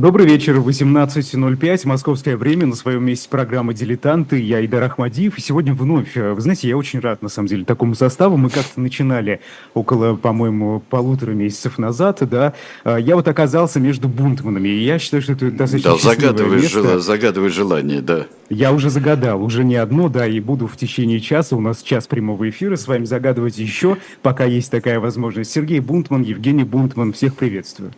Добрый вечер, 18.05, московское время, на своем месте программа «Дилетанты», я Идар Ахмадиев, и сегодня вновь, э, вы знаете, я очень рад, на самом деле, такому составу, мы как-то начинали около, по-моему, полутора месяцев назад, да, э, я вот оказался между бунтманами, и я считаю, что это достаточно Да, загадывай, жел... загадывай желание, да. Я уже загадал, уже не одно, да, и буду в течение часа, у нас час прямого эфира, с вами загадывать еще, пока есть такая возможность. Сергей Бунтман, Евгений Бунтман, всех приветствую.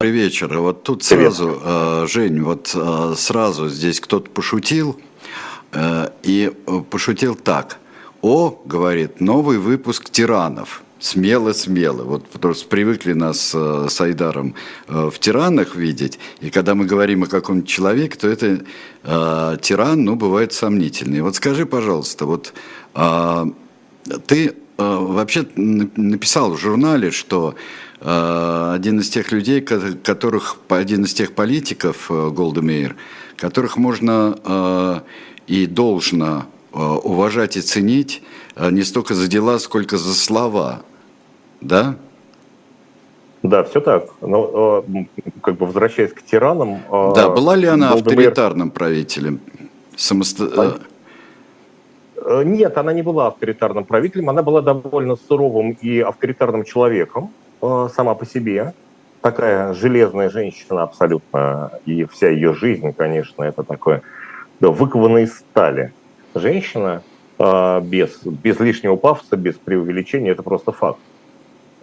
Добрый вечер. Вот тут сразу, э, Жень, вот э, сразу здесь кто-то пошутил, э, и пошутил так. О, говорит, новый выпуск «Тиранов». Смело-смело. Вот потому что привыкли нас с Айдаром в тиранах видеть, и когда мы говорим о каком-то человеке, то это э, тиран, ну, бывает сомнительный. Вот скажи, пожалуйста, вот э, ты вообще написал в журнале, что Э, один из тех людей, которых, один из тех политиков, э, Голдемейр, которых можно э, и должно уважать и ценить не столько за дела, сколько за слова. Да? Да, все так. Но как бы возвращаясь к тиранам... Да, была ли она Голдемейр... авторитарным правителем? Самосто... Нет, она не была авторитарным правителем, она была довольно суровым и авторитарным человеком. Э, сама по себе. Такая железная женщина абсолютно, и вся ее жизнь, конечно, это такое да, выкована из стали. Женщина э, без, без лишнего пафоса, без преувеличения, это просто факт.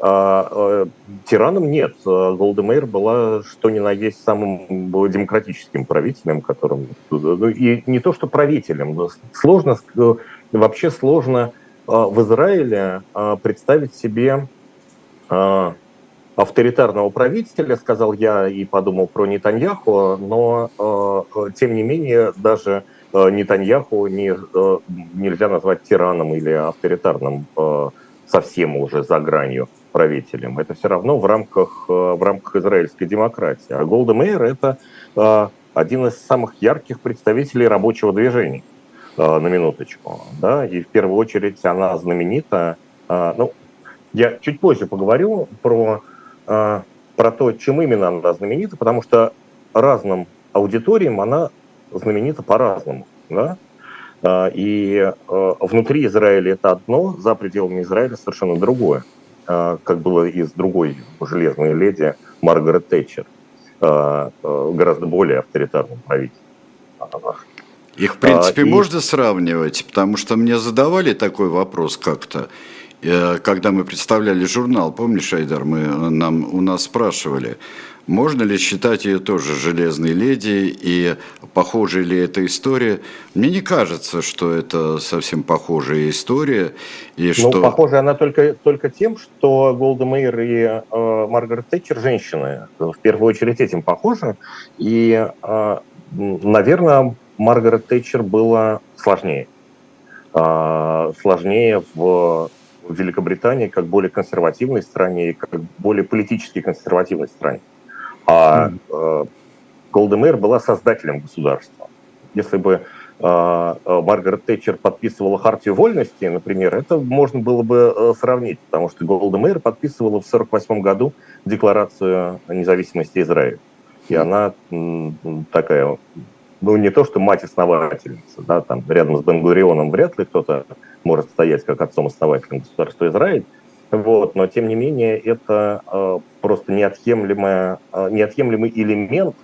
А, а, тираном нет. Голдемейр была что ни на есть самым демократическим правителем, которым... Ну, и не то, что правителем. Сложно, вообще сложно в Израиле представить себе а, авторитарного правителя, сказал я и подумал про Нетаньяху, но а, тем не менее даже а, Нетаньяху не, нельзя назвать тираном или авторитарным совсем уже за гранью правителем. Это все равно в рамках, в рамках израильской демократии. А Голда Мейер – это один из самых ярких представителей рабочего движения, на минуточку. Да? И в первую очередь она знаменита, ну, я чуть позже поговорю про, э, про то, чем именно она знаменита, потому что разным аудиториям она знаменита по-разному. Да? Э, и э, внутри Израиля это одно, за пределами Израиля совершенно другое. Как было и с другой железной леди Маргарет Тэтчер, гораздо более авторитарным правителем. Их, в принципе, а, и... можно сравнивать, потому что мне задавали такой вопрос как-то. Э, когда мы представляли журнал, помнишь, Айдар, мы, нам, у нас спрашивали, можно ли считать ее тоже железной леди и похожа ли эта история? Мне не кажется, что это совсем похожая история. И ну, что... похожа она только, только тем, что Голда Мейер и э, Маргарет Тэтчер женщины. В первую очередь этим похожи. И, э, наверное, Маргарет Тэтчер было сложнее. Э, сложнее в в Великобритании как более консервативной стране и как более политически консервативной стране. А э, Голдемейр была создателем государства. Если бы э, э, Маргарет Тэтчер подписывала Хартию вольности, например, это можно было бы э, сравнить, потому что Голдемейр подписывала в 1948 году Декларацию независимости Израиля. И она такая ну, не то, что мать-основательница, да, там рядом с Бенгурионом вряд ли кто-то может стоять как отцом-основателем государства Израиль, вот, но тем не менее это э, просто неотъемлемая, э, неотъемлемый элемент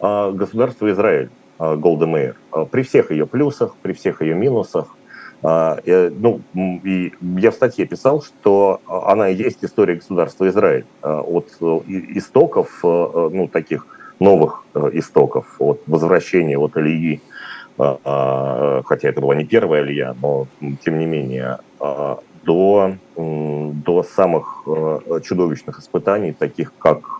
э, государства Израиль, э, Голда Мейер, э, при всех ее плюсах, при всех ее минусах. Э, э, ну, и я в статье писал, что она и есть история государства Израиль э, от э, истоков, э, э ну, таких новых э, истоков, от возвращения от Ильи, э, э, хотя это была не первая Илья, но тем не менее, до, до самых чудовищных испытаний, таких как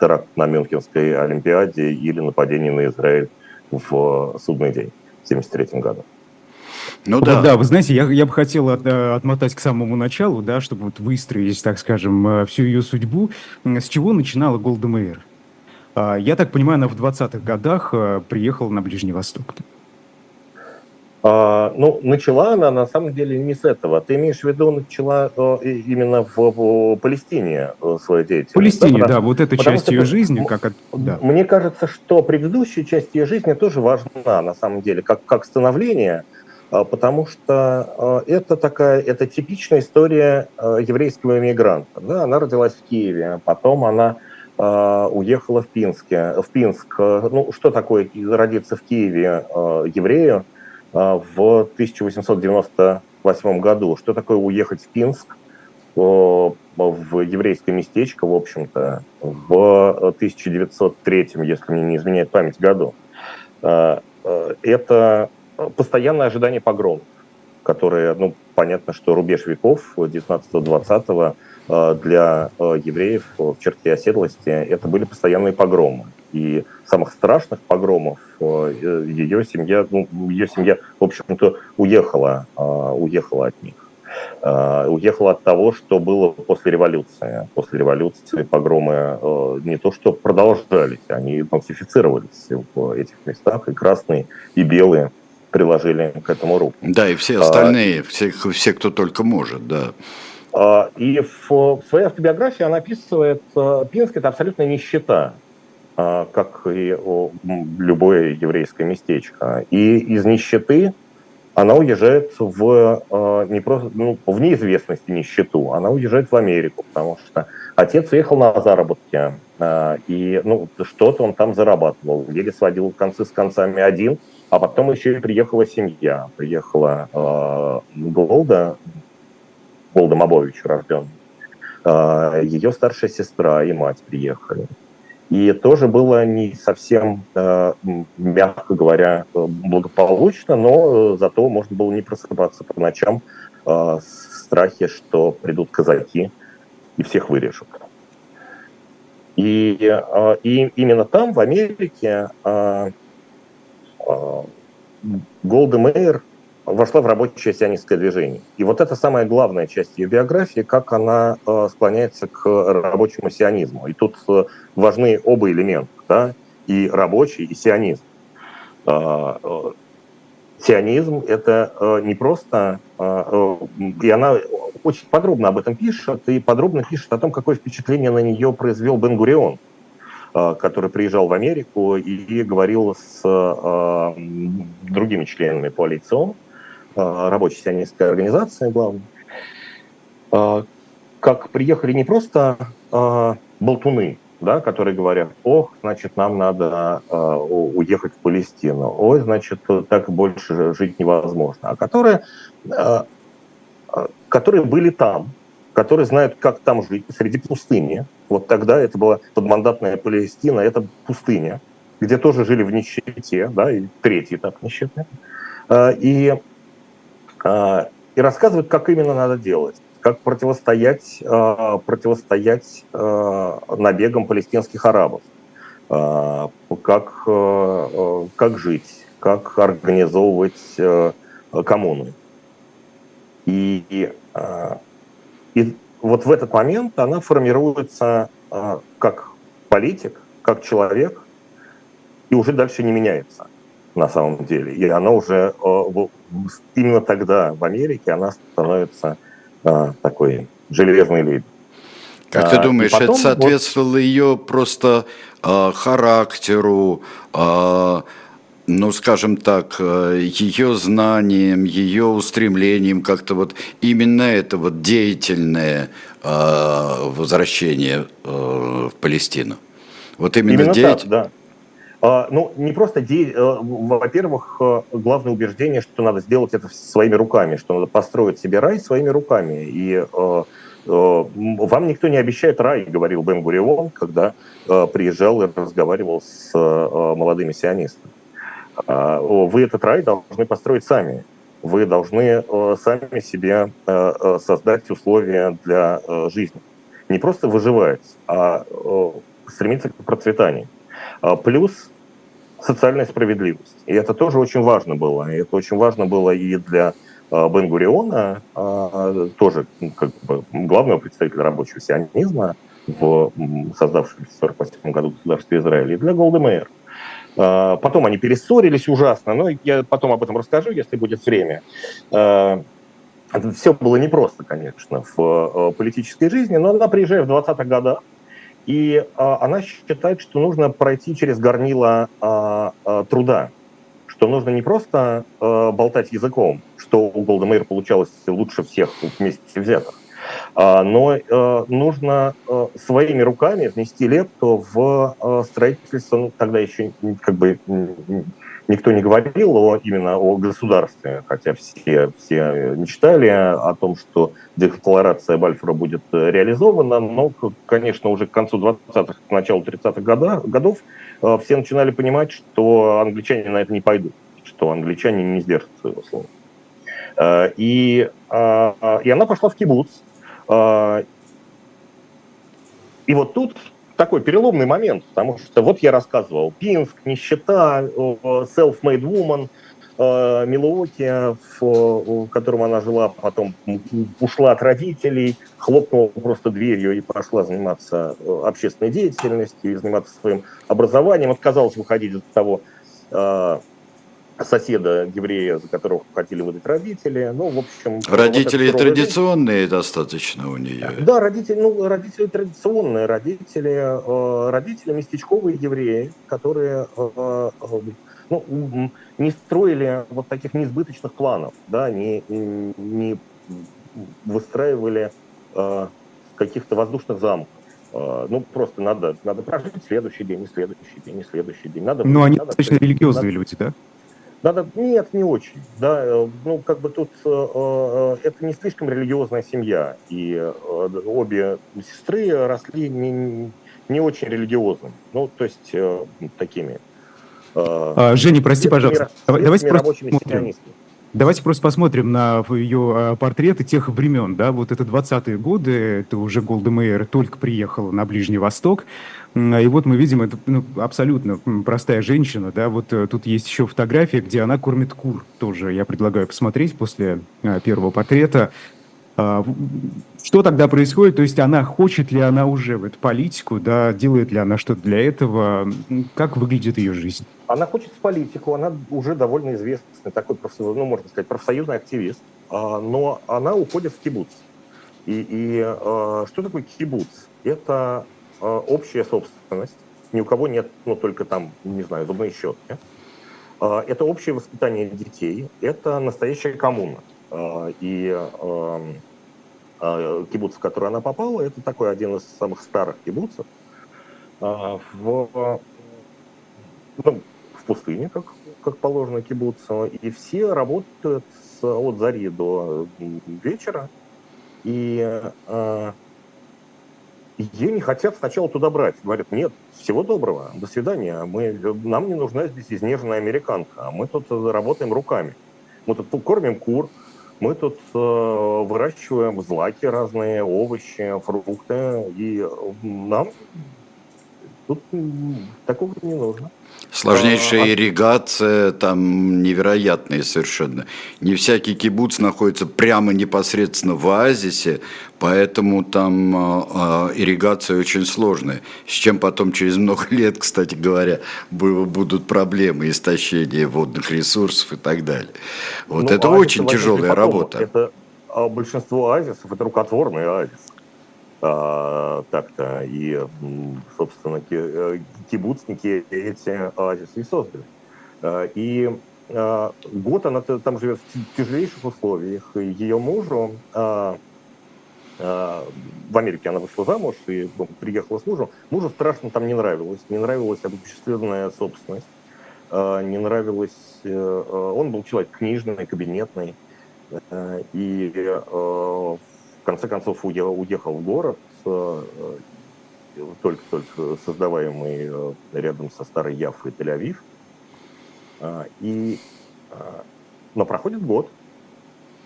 теракт на Мюнхенской Олимпиаде или нападение на Израиль в судный день в 1973 году. Ну да. да, вы знаете, я, я бы хотел от, отмотать к самому началу, да, чтобы вот выстроить, так скажем, всю ее судьбу. С чего начинала Голда Мейер? А, я так понимаю, она в 20-х годах э, приехала на Ближний Восток. А, ну, начала она на самом деле не с этого. Ты имеешь в виду, начала э, именно в, Палестине э, свою деятельность? В Палестине, да, да вот эта часть ее жизни. Как, да. Мне кажется, что предыдущая часть ее жизни тоже важна, на самом деле, как, как становление, а, потому что э, это такая, это типичная история еврейского иммигранта. Да? Она родилась в Киеве, потом она уехала в Пинске, в Пинск. Ну, что такое родиться в Киеве еврею? А, в 1898 году. Что такое уехать в Пинск, в еврейское местечко, в общем-то, в 1903, если мне не изменяет память, году. А, а, это постоянное ожидание погромов, которые, ну, понятно, что рубеж веков 19-20 для евреев в черте оседлости это были постоянные погромы. И самых страшных погромов э, ее семья, ну, ее семья, в общем-то, уехала, а, уехала от них. А, уехала от того, что было после революции. После революции погромы э, не то что продолжались, они интенсифицировались в этих местах, и красные, и белые приложили к этому руку. Да, и все остальные, а, все, все, кто только может, да. И в, в своей автобиографии она описывает, э, Пинск – это абсолютная нищета. А, как и любое еврейское местечко. И из нищеты она уезжает в, а, не просто, ну, в неизвестности нищету, она уезжает в Америку, потому что отец уехал на заработки, а, и ну, что-то он там зарабатывал, еле сводил концы с концами один, а потом еще и приехала семья, приехала Голда, Голда Мабович рожден, ее старшая сестра и мать приехали. И тоже было не совсем, э, мягко говоря, благополучно, но э, зато можно было не просыпаться по ночам э, в страхе, что придут казаки и всех вырежут. И, и именно там, в Америке, Голда Мейер вошла в рабочее сионистское движение. И вот это самая главная часть ее биографии, как она э, склоняется к рабочему сионизму. И тут э, важны оба элемента, да, и рабочий, и сионизм. Э, сионизм – это не просто... И она очень подробно об этом пишет, и подробно пишет о том, какое впечатление на нее произвел Бен-Гурион, который приезжал в Америку и говорил с другими членами коалиции Э, рабочей сионистской организации, главной, э, как приехали не просто э, болтуны, да, которые говорят, ох, значит, нам надо уехать в Палестину, ой, значит, так больше жить невозможно, а которые, которые были там, которые знают, как там жить среди пустыни. Вот тогда это была подмандатная Палестина, это пустыня, где тоже жили в нищете, да, и третий этап нищеты. И и рассказывают, как именно надо делать, как противостоять, а, противостоять а, набегам палестинских арабов, как, как жить, как организовывать коммуны. И, и, и вот в этот момент она формируется как политик, как человек, и уже дальше не меняется на самом деле. И она уже именно тогда в Америке она становится а, такой железной леди. Как ты а, думаешь, потом, это соответствовало вот... ее просто э, характеру, э, ну, скажем так, ее знаниям, ее устремлениям, как-то вот именно это вот деятельное э, возвращение э, в Палестину? Вот именно, именно деятель... так, да. А, ну, не просто, де... Э, во-первых, э, главное убеждение, что надо сделать это своими руками, что надо построить себе рай своими руками. И э, вам никто не обещает рай, говорил Бен Гурион, когда приезжал и разговаривал с молодыми сионистами. А, вы этот рай должны построить сами. Вы должны сами себе создать условия для жизни. Не просто выживать, а стремиться к процветанию. А, плюс социальная справедливость. И это тоже очень важно было. И это очень важно было и для а, Бен Гуриона, а, тоже ну, как бы, главного представителя рабочего сионизма в создавшемся в 1948 году государстве Израиль, и для Голды Мейер. Потом они перессорились ужасно, но я потом об этом расскажу, если будет время. Все было непросто, конечно, в политической жизни, но она приезжает в 20-х годах, и она считает, что нужно пройти через горнило труда, что нужно не просто болтать языком, что у Голдемейр получалось лучше всех вместе взятых, а, но э, нужно э, своими руками внести лепту в э, строительство, ну, тогда еще как бы никто не говорил о, именно о государстве, хотя все, все мечтали о том, что декларация Бальфура будет реализована, но, конечно, уже к концу 20-х, к началу 30-х годов все начинали понимать, что англичане на это не пойдут, что англичане не сдержат своего слова. И, и она пошла в кибуц, и вот тут такой переломный момент, потому что вот я рассказывал, Пинск, нищета, self-made woman, а, Милуоки, в котором она жила, потом ушла от родителей, хлопнула просто дверью и пошла заниматься э, общественной деятельностью, заниматься своим образованием, отказалась выходить из того соседа еврея, за которого хотели выдать родители. Ну, в общем... Родители вот традиционные жизнь. достаточно у нее. Да, родители, ну, родители традиционные, родители, э, родители местечковые евреи, которые э, э, ну, не строили вот таких несбыточных планов, да, не, не выстраивали каких-то воздушных замков. Ну, просто надо, надо прожить следующий день, и следующий день, и следующий день. Надо, ну, они надо, достаточно религиозные надо, люди, да? Надо, нет, не очень. Да, э, ну, как бы тут э, э, это не слишком религиозная семья. И э, обе сестры росли не, не очень религиозными. Ну, то есть э, такими. Э, а, Женя, прости, пожалуйста. Мира, давайте просто смотрим. Давайте просто посмотрим на ее а, портреты тех времен, да, вот это 20-е годы, это уже Голда Мейер только приехала на Ближний Восток, и вот мы видим, это ну, абсолютно простая женщина, да, вот э, тут есть еще фотография, где она кормит кур, тоже я предлагаю посмотреть после а, первого портрета. А, что тогда происходит? То есть она хочет ли она уже в эту политику, да, делает ли она что-то для этого? Как выглядит ее жизнь? Она хочет в политику, она уже довольно известный такой, ну, можно сказать, профсоюзный активист, а, но она уходит в кибуц. И, и что такое кибуц? Это общая собственность, ни у кого нет, ну, только там, не знаю, зубные щетки. Это общее воспитание детей, это настоящая коммуна. И а, кибуц, в который она попала, это такой один из самых старых кибуцев а, в, ну, в пустыне, как, как положено кибуцу. И все работают с, от зари до вечера. И а, ее не хотят сначала туда брать. Говорят, нет, всего доброго, до свидания. Мы, нам не нужна здесь изнеженная американка. Мы тут работаем руками. Мы тут кормим кур, мы тут э, выращиваем злаки разные, овощи, фрукты, и нам тут такого не нужно. Сложнейшая а, ирригация, там невероятные совершенно. Не всякий кибуц находится прямо непосредственно в оазисе, поэтому там э, ирригация очень сложная. С чем потом через много лет, кстати говоря, будут проблемы истощения водных ресурсов и так далее. Вот ну, это очень тяжелая потом. работа. Это а, большинство оазисов это рукотворные оазисы а, так-то. И, собственно, э, кибуцники эти оазисы и создали. А, и а, год она там живет в тяжелейших условиях. Ее мужу а, а, в Америке она вышла замуж и ну, приехала с мужем. Мужу страшно там не нравилось. Не нравилась обобщественная собственность. А, не нравилось... А, он был человек книжный, кабинетный. А, и а, конце концов уехал в город, э, только-только создаваемый э, рядом со старой Яффой Тель-Авив. А, и, а, но проходит год,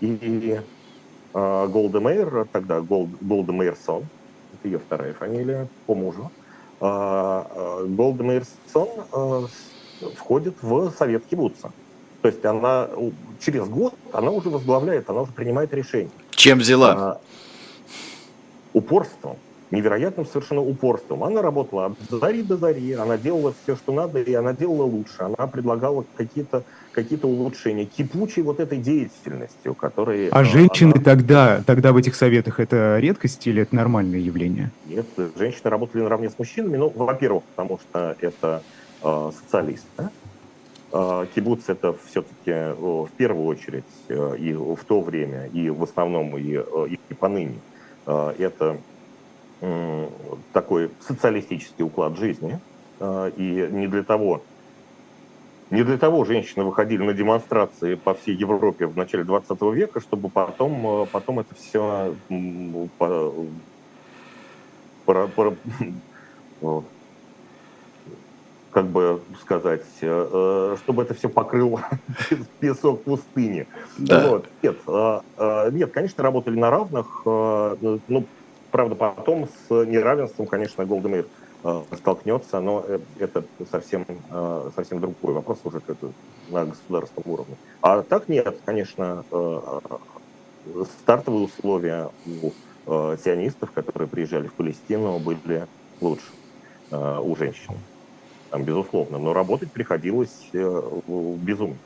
и а, Голда Мейер, тогда Голда Мейерсон, это ее вторая фамилия по мужу, Голда Мейерсон э, входит в совет кибуца. То есть она через год, она уже возглавляет, она уже принимает решение. Чем взяла? упорством. невероятным совершенно упорством. Она работала от зари до зари, она делала все, что надо, и она делала лучше. Она предлагала какие-то какие улучшения, кипучей вот этой деятельностью, которые... А женщины она... тогда, тогда в этих советах это редкость или это нормальное явление? Нет, женщины работали наравне с мужчинами. Ну, во-первых, потому что это э, социалисты. Да? Э, кибуц это все-таки э, в первую очередь э, и в то время, и в основном и, э, и поныне э, это такой социалистический уклад жизни. А, и не для того, не для того женщины выходили на демонстрации по всей Европе в начале 20 века, чтобы потом, а, потом это все по, по, по, как бы сказать, э, чтобы это все покрыл песок пустыни. Да. Вот. Нет, а, нет, конечно, работали на равных. Ну, Правда, потом с неравенством, конечно, Голдемейр э, столкнется, но э, это совсем, э, совсем другой вопрос уже на государственном уровне. А так нет, конечно, стартовые условия у сионистов, которые приезжали в Палестину, были лучше у женщин, там, безусловно. Но работать приходилось безумно.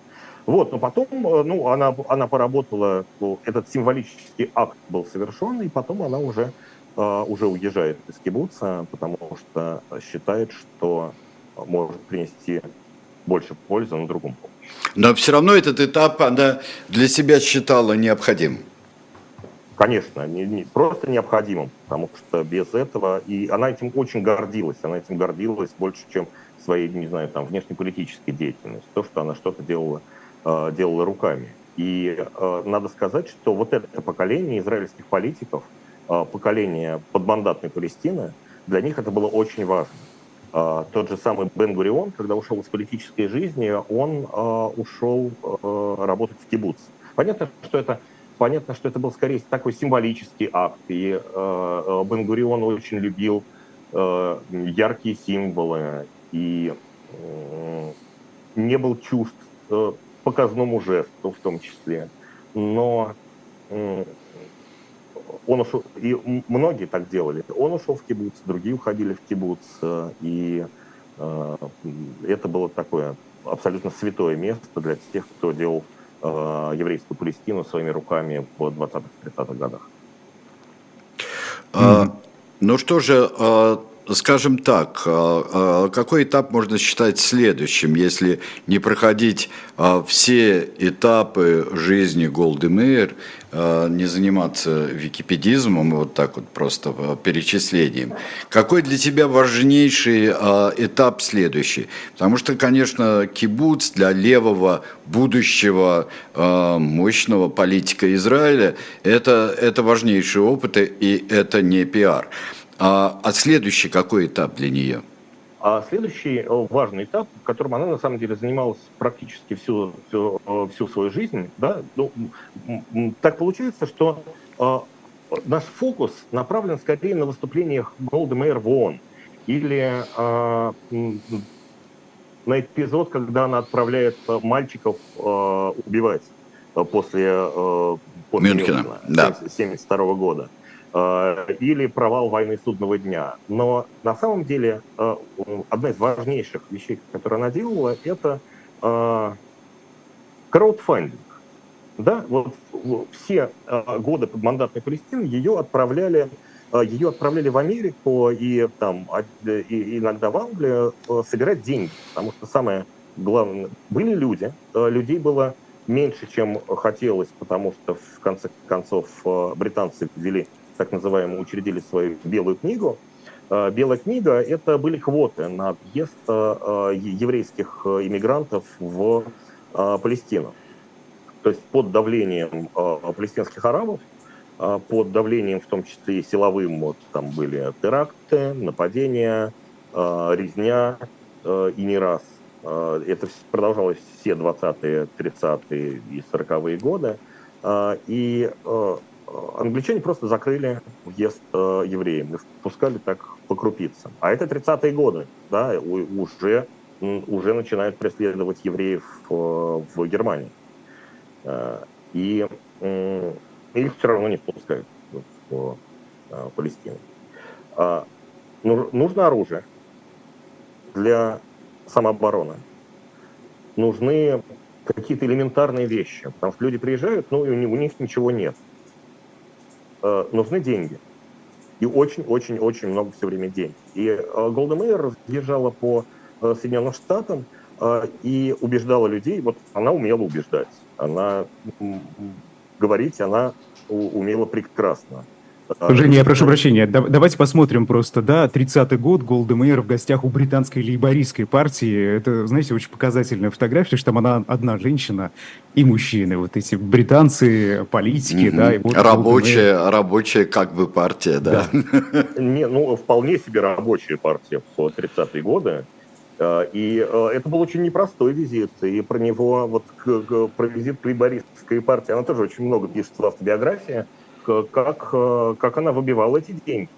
Вот, но потом, ну, она, она поработала, этот символический акт был совершен, и потом она уже а, уже уезжает из кибуца, потому что считает, что может принести больше пользы на другом поле. Но все равно этот этап она для себя считала необходимым. Конечно, не, не, просто необходимым, потому что без этого, и она этим очень гордилась, она этим гордилась больше, чем своей, не знаю, там, внешнеполитической деятельностью, то, что она что-то делала, э, делала руками. И э, надо сказать, что вот это поколение израильских политиков – а, поколения подмандатной Палестины, для них это было очень важно. Тот же самый Бен Гурион, когда ушел из политической жизни, он ушел работать в кибуц. Понятно, что это понятно, что это был скорее такой символический акт. И Бен Гурион очень любил яркие символы и не был чужд показному жесту в том числе. Но он ушел, и многие так делали. Он ушел в кибуц, другие уходили в кибуц, э, и э, это было такое абсолютно святое место для тех, кто делал э, еврейскую Палестину своими руками в 20-30-х годах. А, ну что же, а, скажем так, а, а, какой этап можно считать следующим, если не проходить а, все этапы жизни Голды Мейер, не заниматься википедизмом, вот так вот просто перечислением. Какой для тебя важнейший этап следующий? Потому что, конечно, кибуц для левого будущего мощного политика Израиля это, это важнейший опыт, и это не пиар. А, а следующий какой этап для нее? А следующий э, важный этап, в котором она на самом деле занималась практически всю, всю, э, всю свою жизнь, да, ну, так получается, что э, наш фокус направлен скорее на выступлениях Голды Мэйр в ООН или э, на эпизод, когда она отправляет мальчиков э, убивать после, э, после Мюнхена, Мюнхена да. 1972 года. Э, или провал войны судного дня. Но на самом деле э, одна из важнейших вещей, которую она делала, это э, краудфандинг. Да, вот все годы подмандатной Палестины ее отправляли, ее отправляли в Америку и там и иногда в Англию собирать деньги, потому что самое главное были люди, людей было меньше, чем хотелось, потому что в конце концов британцы ввели так называемую, учредили свою белую книгу. Э, белая книга – это были квоты на въезд э, еврейских иммигрантов в э, Палестину. То есть под давлением палестинских арабов, под давлением в том числе и силовым, вот, там были теракты, нападения, резня и не раз. Это продолжалось все 20-е, 30-е и 40-е годы. И англичане просто закрыли въезд э, евреям и впускали так по крупицам. А это 30-е годы, да, уже, уже начинают преследовать евреев э, в Германии. Э, и э, их все равно не впускают в э, Палестину. А, нужно оружие для самообороны. Нужны какие-то элементарные вещи, потому что люди приезжают, ну, и у них ничего нет. А, нужны деньги. И очень-очень-очень много все время денег. И Голда Мейер разъезжала по Соединенным Штатам и убеждала людей, вот она умела убеждать, она говорить, она умела прекрасно. Женя, я прошу прощения, давайте посмотрим просто, да, 30-й год, Голда Мейер в гостях у британской лейбористской партии, это, знаете, очень показательная фотография, что там она одна женщина и мужчины, вот эти британцы, политики, mm-hmm. да. И вот рабочая, рабочая как бы партия, да. да. Не, ну, вполне себе рабочая партия в 30-е годы, э, и э, это был очень непростой визит, и про него, вот про визит к лейбористской партии, она тоже очень много пишет в автобиографии, как, э, как она выбивала эти деньги.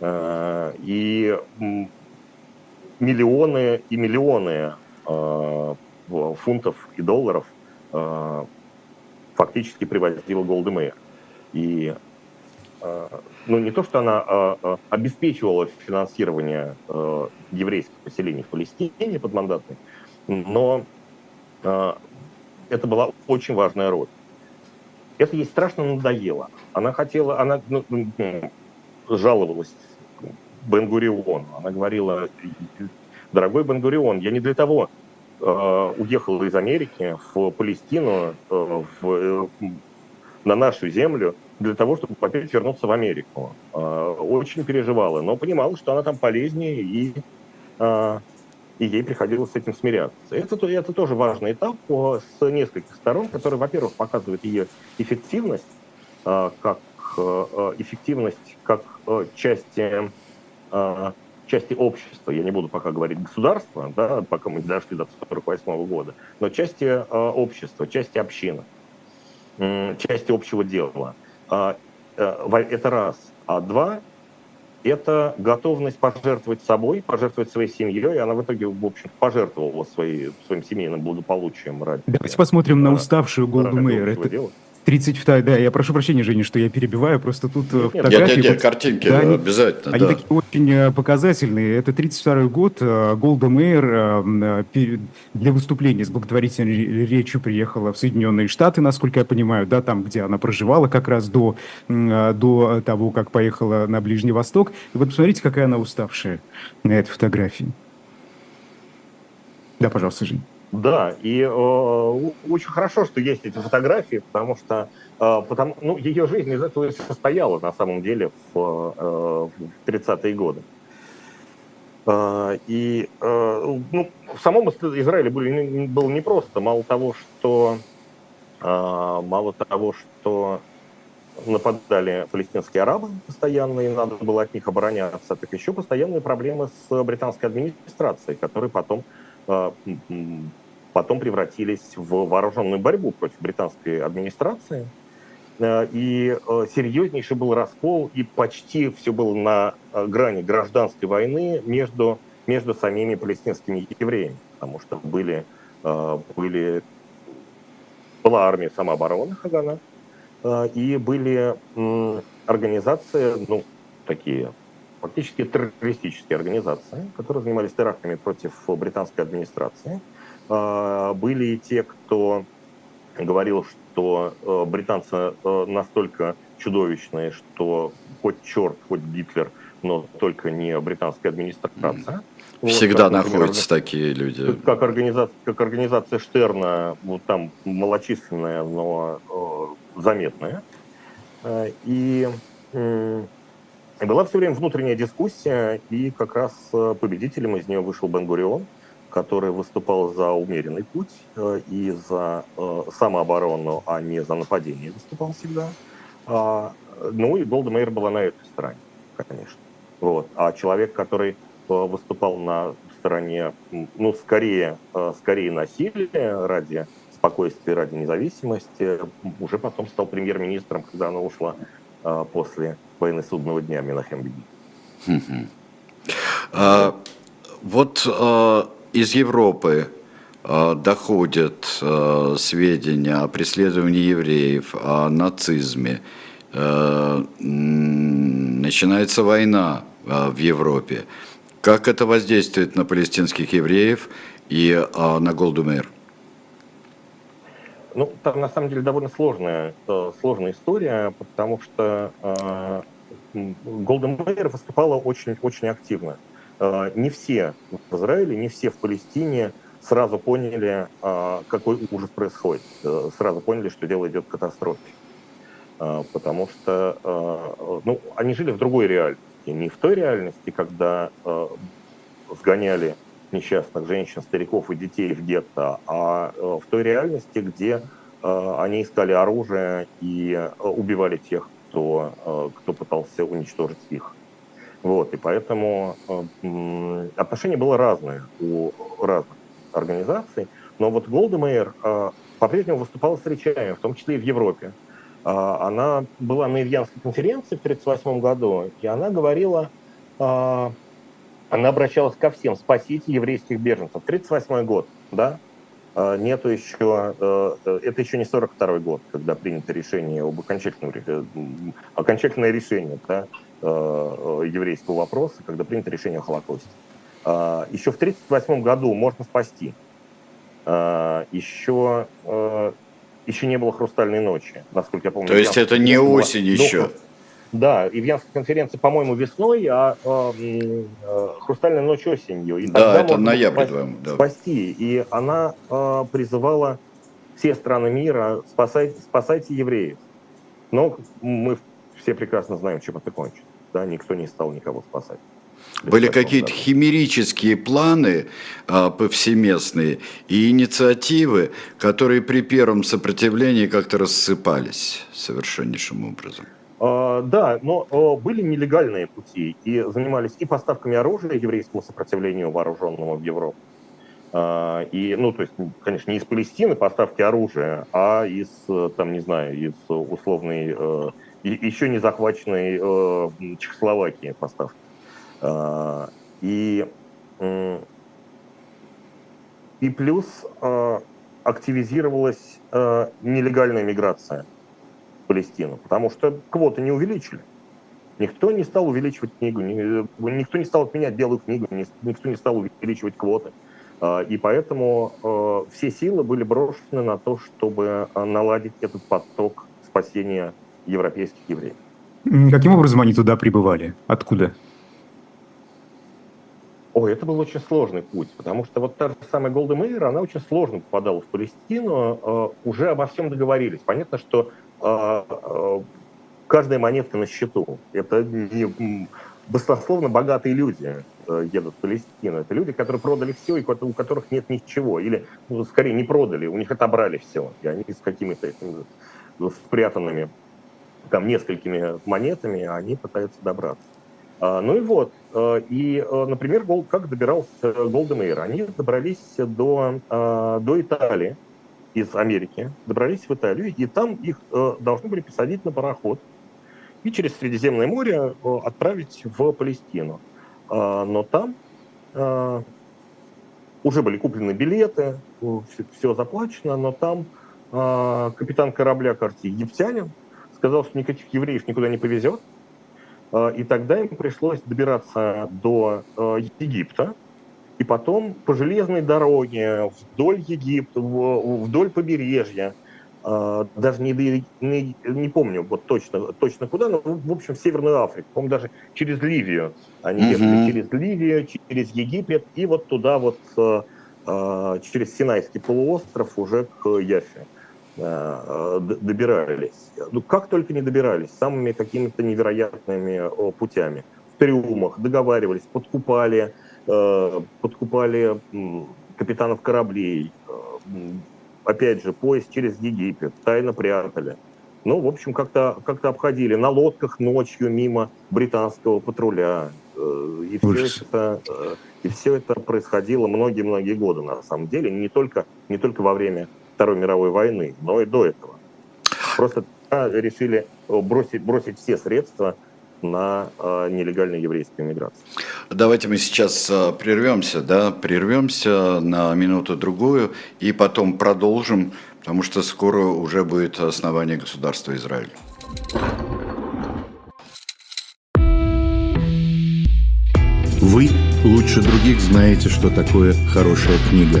Э, и миллионы и миллионы э, фунтов и долларов фактически привозила Голдемейр. И ну, не то, что она обеспечивала финансирование еврейских поселений в Палестине подмандатной, но это была очень важная роль. Это ей страшно надоело. Она хотела, она ну, ну, жаловалась Бенгуриону. Она говорила, дорогой Бенгурион, я не для того э, уехала из Америки в Палестину, э, в, э, на нашу землю, для того, чтобы опять вернуться в Америку. Э, очень переживала, но понимала, что она там полезнее и э, и ей приходилось с этим смиряться. Это, это тоже важный этап с нескольких сторон, который, во-первых, показывает ее эффективность, а, как а, эффективность как а, части, части общества, я не буду пока говорить государства, да, пока мы не дошли до 1948 года, но части общества, части общины, части общего дела. Это раз. А два, это готовность пожертвовать собой, пожертвовать своей семьей. И она в итоге, в общем, пожертвовала своей, своим семейным благополучием ради. Давайте посмотрим на уставшую Голду Мейер. Это. 32 да, я прошу прощения, Женя, что я перебиваю, просто тут э, нет, фотографии... Нет, нет, нет, картинки да, обязательно, Они да. такие очень э, показательные. Это 32 год, э, Голда Мейер для выступления с благотворительной речью приехала в Соединенные Штаты, насколько я понимаю, да, там, где она проживала как раз до, до того, как поехала на Ближний Восток. И вот посмотрите, какая она уставшая на этой фотографии. Да, пожалуйста, Жень. Да, и э, очень хорошо, что есть эти фотографии, потому что э, потому, ну, ее жизнь из этого состояла на самом деле в, э, в 30-е годы. Э, и э, ну, в самом Израиле были, было непросто. Мало того, что э, мало того, что нападали палестинские арабы постоянно, и надо было от них обороняться, так еще постоянные проблемы с британской администрацией, которые потом потом превратились в вооруженную борьбу против британской администрации. Э, и э, серьезнейший был раскол, и почти все было на э, грани гражданской войны между, между самими палестинскими евреями, потому что были, были, была армия самообороны Хагана, и были организации, ну, такие фактически террористические организации, которые занимались терактами против британской администрации – были и те, кто говорил, что э, британцы э, настолько чудовищные, что хоть черт, хоть Гитлер, но только не британская администрация. Всегда вот, находятся например, такие люди. Как организация, как организация Штерна, вот там малочисленная, но э, заметная. Э, и э, была все время внутренняя дискуссия, и как раз победителем из нее вышел Бен-Гурион, который выступал за умеренный путь э, и за э, самооборону, а не за нападение выступал всегда. А, ну и Голда Мейер была на этой стороне, конечно. Вот. А человек, который э, выступал на стороне, ну, скорее, скорее насилия ради спокойствия, ради независимости, уже потом стал премьер-министром, когда она ушла после войны судного дня Минахем Беги. А, вот из Европы э, доходят э, сведения о преследовании евреев, о нацизме. Э, начинается война в Европе. Как это воздействует на палестинских евреев и на Голдумейр? Ну, там на самом деле довольно сложная, сложная история, потому что э, Голден выступала очень, очень активно. Не все в Израиле, не все в Палестине сразу поняли, э, какой ужас происходит. Э, сразу поняли, что дело идет к катастрофе. Э, потому что ну, они жили в другой реальности. Не в той реальности, когда сгоняли несчастных женщин, стариков и детей в гетто, а э, в той реальности, где они искали оружие и убивали тех, кто, кто пытался уничтожить их. Вот, и поэтому отношение было разное у разных организаций, но вот Голдемейр по-прежнему выступала с речами, в том числе и в Европе. Она была на Ильянской конференции в 1938 году, и она говорила она обращалась ко всем, спасите еврейских беженцев. 38 год, да, нету еще, э, э, это еще не 42 год, когда принято решение об окончательном, э, окончательное решение да, еврейского вопроса, когда принято решение о Холокосте. А, еще в 1938 году можно спасти. Еще, а, еще не было «Хрустальной ночи», насколько я помню. То есть это не осень еще? Да, и Ивьянская конференция, по-моему, весной, а э, э, Хрустальная ночь осенью. И да, это ноябрь, спасти, да. спасти. И она э, призывала все страны мира спасать, спасайте евреев. Но мы все прекрасно знаем, чем это кончится. Да, никто не стал никого спасать. Были какие-то химерические планы а, повсеместные и инициативы, которые при первом сопротивлении как-то рассыпались совершеннейшим образом. А, да, но а, были нелегальные пути и занимались и поставками оружия еврейскому сопротивлению вооруженному в Европу. А, и, ну, то есть, конечно, не из Палестины поставки оружия, а из, там, не знаю, из условной, еще не захваченной Чехословакии поставки. И, и плюс активизировалась нелегальная миграция Палестину, потому что квоты не увеличили. Никто не стал увеличивать книгу, никто не стал отменять белую книгу, никто не стал увеличивать квоты. И поэтому все силы были брошены на то, чтобы наладить этот поток спасения европейских евреев. Каким образом они туда прибывали? Откуда? Ой, это был очень сложный путь, потому что вот та же самая Голда Мейер, она очень сложно попадала в Палестину, уже обо всем договорились. Понятно, что а, а, каждая монетка на счету. Это не баснословно богатые люди э, едут в Палестину. Это люди, которые продали все, и у которых нет ничего. Или, ну, скорее, не продали, у них отобрали все. И они с какими-то спрятанными там несколькими монетами, они пытаются добраться. А, ну и вот. Э, и, э, например, как добирался Голден Эйр? Они добрались до, до Италии, из Америки, добрались в Италию, и там их э, должны были посадить на пароход и через Средиземное море отправить в Палестину. Но там уже были куплены билеты, все, заплачено, но там капитан корабля, кажется, египтянин, сказал, что никаких евреев никуда не повезет, э, и тогда им пришлось добираться до э, Египта, и потом по железной дороге вдоль Египта, вдоль побережья, а, даже не, не, не помню вот точно, точно куда, но в общем в Северную Африку, по даже через Ливию. Они ехали mm-hmm. через Ливию, через Египет и вот туда вот через Синайский полуостров уже к Яфе добирались. Ну, как только не добирались, самыми какими-то невероятными путями. В трюмах договаривались, подкупали, Э, подкупали капитанов кораблей, э, опять же, поезд через Египет, тайно прятали. Ну, в общем, как-то как обходили на лодках ночью мимо британского патруля. Э, и все, это, и все это происходило многие-многие годы, на самом деле, не только, не только во время Второй мировой войны, но и до этого. Просто решили бросить, бросить все средства на э, нелегальной еврейской миграции. Давайте мы сейчас э, прервемся, да, прервемся на минуту-другую и потом продолжим, потому что скоро уже будет основание государства Израиль. Вы лучше других знаете, что такое хорошая книга.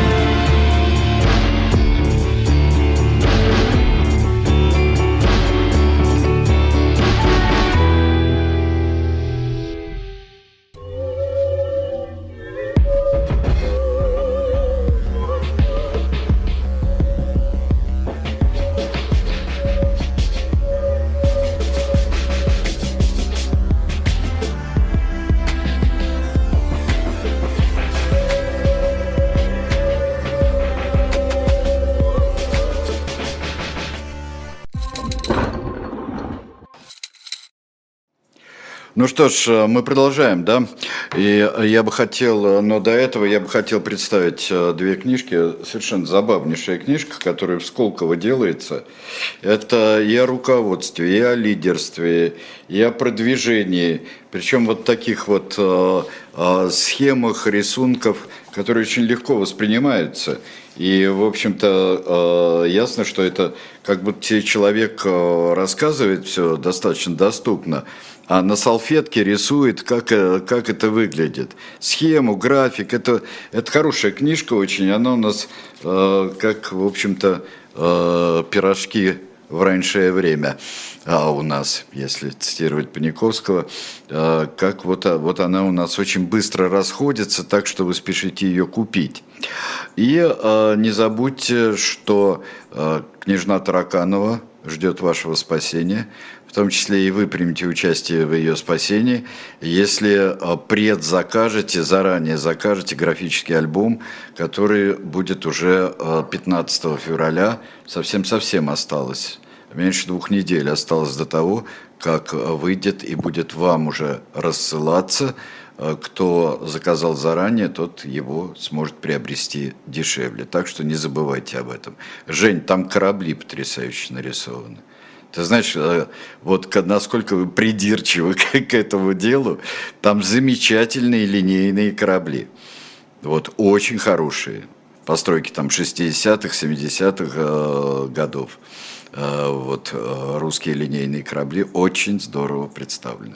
Что ж, э, мы продолжаем, да? И я бы хотел, э, но до этого я бы хотел представить э, две книжки, совершенно забавнейшая книжка, которая в Сколково делается. Это и о руководстве, и о лидерстве, и о продвижении. Причем вот таких вот схемах, рисунков, которые очень легко воспринимаются. И, в общем-то, ясно, что это как будто человек рассказывает все достаточно доступно, а на салфетке рисует, как, э, как это выглядит. Схему, график. Это, это хорошая книжка очень. Она у нас, э, как, в общем-то, э, пирожки в раннее время а у нас, если цитировать Паниковского, э, как вот, а, вот она у нас очень быстро расходится, так что вы спешите ее купить. И э, не забудьте, что э, княжна Тараканова ждет вашего спасения в том числе и вы примете участие в ее спасении, если а, предзакажете, заранее закажете графический альбом, который будет уже 15 а, февраля, совсем-совсем осталось. Меньше двух недель осталось до того, как выйдет и будет вам уже рассылаться. А, кто заказал заранее, тот его сможет приобрести дешевле. Так что не забывайте об этом. Жень, там корабли потрясающе нарисованы. Ты знаешь, э, вот насколько вы придирчивы к, этому делу, там замечательные линейные корабли. Вот, очень хорошие. Постройки там 60-х, 70-х э, годов. Э, вот, русские линейные корабли очень здорово представлены.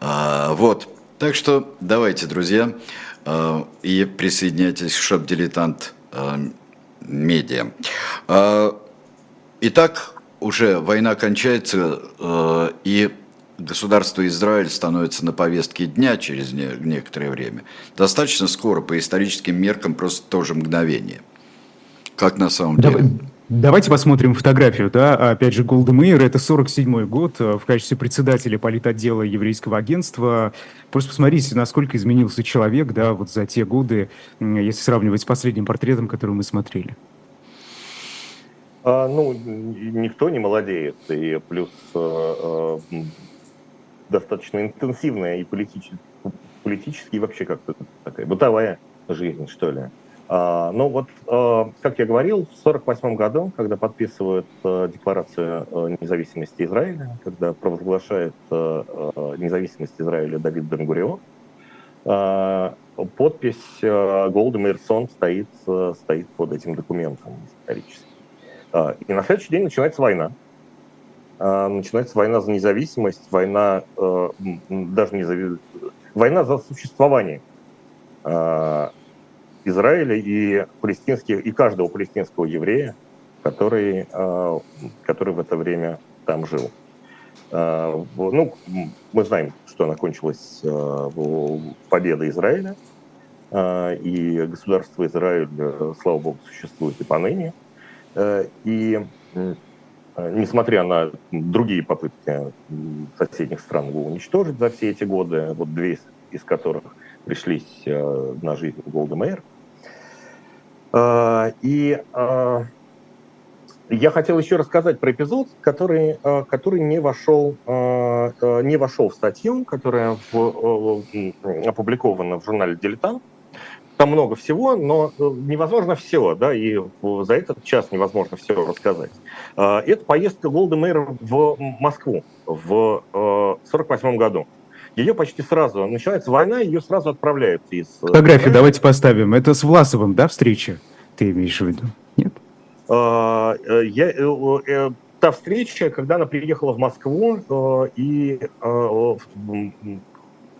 Э, вот, так что давайте, друзья, и присоединяйтесь к шоп-дилетант медиа. Э, итак, уже война кончается, э, и государство Израиль становится на повестке дня через не, некоторое время. Достаточно скоро, по историческим меркам, просто тоже мгновение. Как на самом Давай, деле? Давайте посмотрим фотографию. Да? Опять же, Голдемейер, это 47-й год, э, в качестве председателя политотдела еврейского агентства. Просто посмотрите, насколько изменился человек да, вот за те годы, если сравнивать с последним портретом, который мы смотрели. А, ну, никто не молодеет, и плюс э, э, достаточно интенсивная и политически, политически и вообще как-то такая бытовая жизнь, что ли. А, ну вот, э, как я говорил, в 1948 году, когда подписывают Декларацию независимости Израиля, когда провозглашает независимость Израиля Давид Бенгурион, подпись э, Голда стоит, стоит под этим документом историческим. А, и на следующий день начинается война. А, начинается война за независимость, война э, даже не за война за существование а, Израиля и палестинских и каждого палестинского еврея, который, который в это время там жил. Ну, мы знаем, что она кончилась победой Израиля, и государство Израиль, э, слава богу, существует и поныне. Э, и э, несмотря на другие попытки соседних стран его уничтожить за все эти годы, вот две из которых пришлись э, на жизнь Голда Мэйр. И я хотел еще рассказать про эпизод, который, который не, вошел, не вошел в статью, которая в, опубликована в журнале «Дилетант», там много всего, но э, невозможно все, да, и за этот час невозможно все рассказать. А, это поездка Голда Мэйр в Москву в 1948 э, году. Ее почти сразу, начинается война, ее сразу отправляют из... Э, Фотографию давайте поставим. Это с Власовым, да, встреча? Ты имеешь в виду? Нет? А, я, та встреча, когда она приехала в Москву и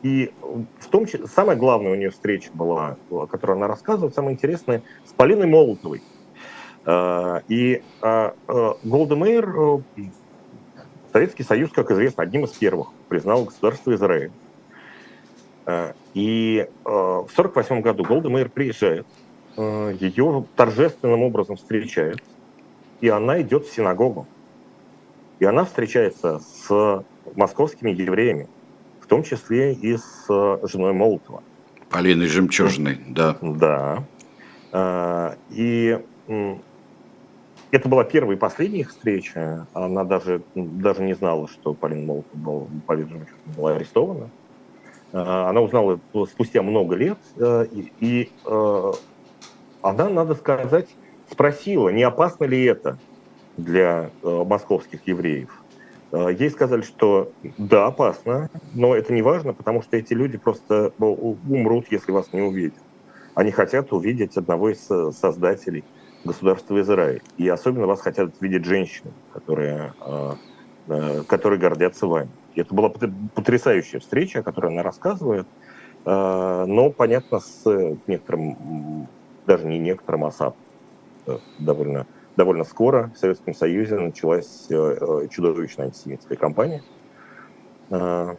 и в том числе, самая главная у нее встреча была, о которой она рассказывает, самая интересная, с Полиной Молотовой. А, и а, а, Голда Мейер, Советский Союз, как известно, одним из первых признал государство Израиль. И в 1948 году Голда Мейер приезжает, ее торжественным образом встречают, и она идет в синагогу. И она встречается с московскими евреями, в том числе и с э, женой Молотова. Полиной Жемчужной, да. Да. А, и это была первая и последняя их встреча. Она даже, даже не знала, что Полина Молотова была, Полина Жемчужная была арестована. А, она узнала спустя много лет, э, и, и э, она, надо сказать, спросила, не опасно ли это для московских евреев. А, ей сказали, что да, опасно, но это не важно, потому что эти люди просто ну, умрут, если вас не увидят. Они хотят увидеть одного из э, создателей государства Израиль. И особенно вас хотят видеть женщины, которые, а, э, которые гордятся вами. Это была потрясающая встреча, о которой она рассказывает, а, но, понятно, с некоторым, даже не некоторым, а с э, довольно довольно скоро в Советском Союзе началась э, э, чудовищная антисемитская кампания. А,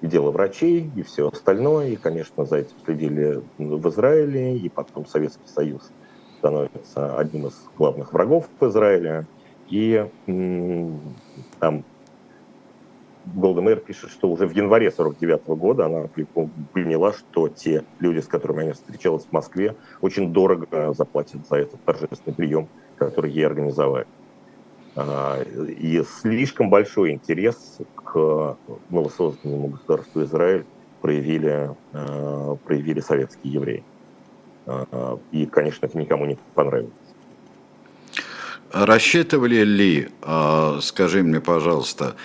и дело врачей, и все остальное. И, конечно, за этим следили в Израиле, и потом Советский Союз становится одним из главных врагов Израиля. И там Голда Мэр пишет, что уже в январе 49 года она поняла, что те люди, с которыми она встречалась в Москве, очень дорого заплатят за этот торжественный прием, который ей организовали. А, и слишком большой интерес к новосозданному государству Израиль проявили, а, проявили советские евреи. А, и, конечно, это никому не понравилось. Рассчитывали ли, скажи мне, пожалуйста,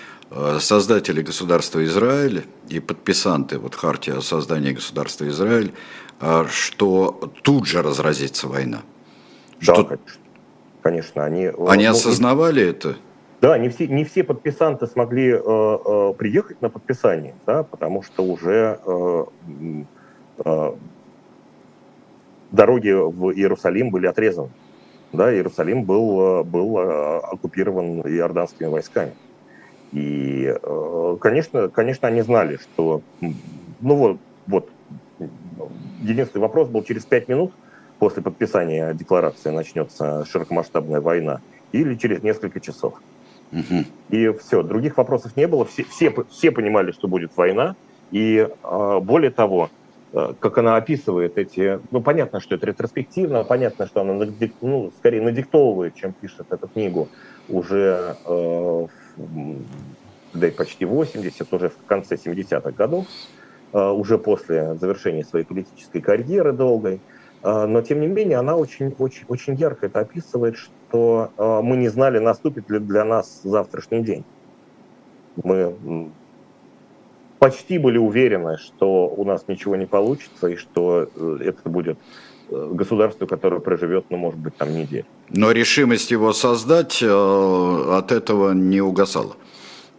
создатели государства Израиль и подписанты вот хартии о создании государства Израиль, э, что тут же разразится война. Да, что... конечно. Они, э, они ну, осознавали это? Да, не все, не все подписанты смогли э, э, приехать на подписание, да, потому что уже э, э, дороги в Иерусалим были отрезаны. Да, Иерусалим был, был оккупирован иорданскими войсками. И, э, конечно, конечно, они знали, что, ну вот, вот, единственный вопрос был через пять минут после подписания декларации начнется широкомасштабная война или через несколько часов. Угу. И все, других вопросов не было, все, все, все понимали, что будет война, и э, более того, э, как она описывает эти, ну понятно, что это ретроспективно, понятно, что она ну, скорее надиктовывает, чем пишет эту книгу уже э, да и почти 80, уже в конце 70-х годов, э, уже после завершения своей политической карьеры долгой. Э, но, тем не менее, она очень, очень, очень ярко это описывает, что э, мы не знали, наступит ли для нас завтрашний день. Мы почти были уверены, что у нас ничего не получится, и что это будет государство, которое проживет, ну, может быть, там неделю. Но решимость его создать от этого не угасала.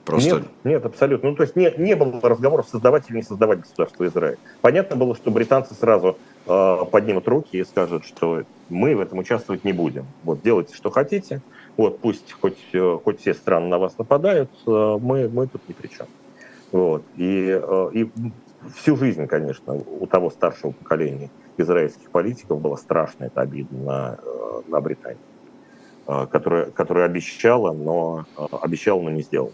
Просто... Нет, нет, абсолютно. Ну, то есть не, не было разговоров создавать или не создавать государство Израиль. Понятно было, что британцы сразу э, поднимут руки и скажут, что мы в этом участвовать не будем. Вот, делайте, что хотите. Вот, пусть хоть, э, хоть все страны на вас нападают, э, мы, мы тут ни при чем. Вот. И, э, и всю жизнь, конечно, у того старшего поколения израильских политиков было страшно это обидно на, э, на Британию, э, которая, которая обещала, но обещала, но не сделала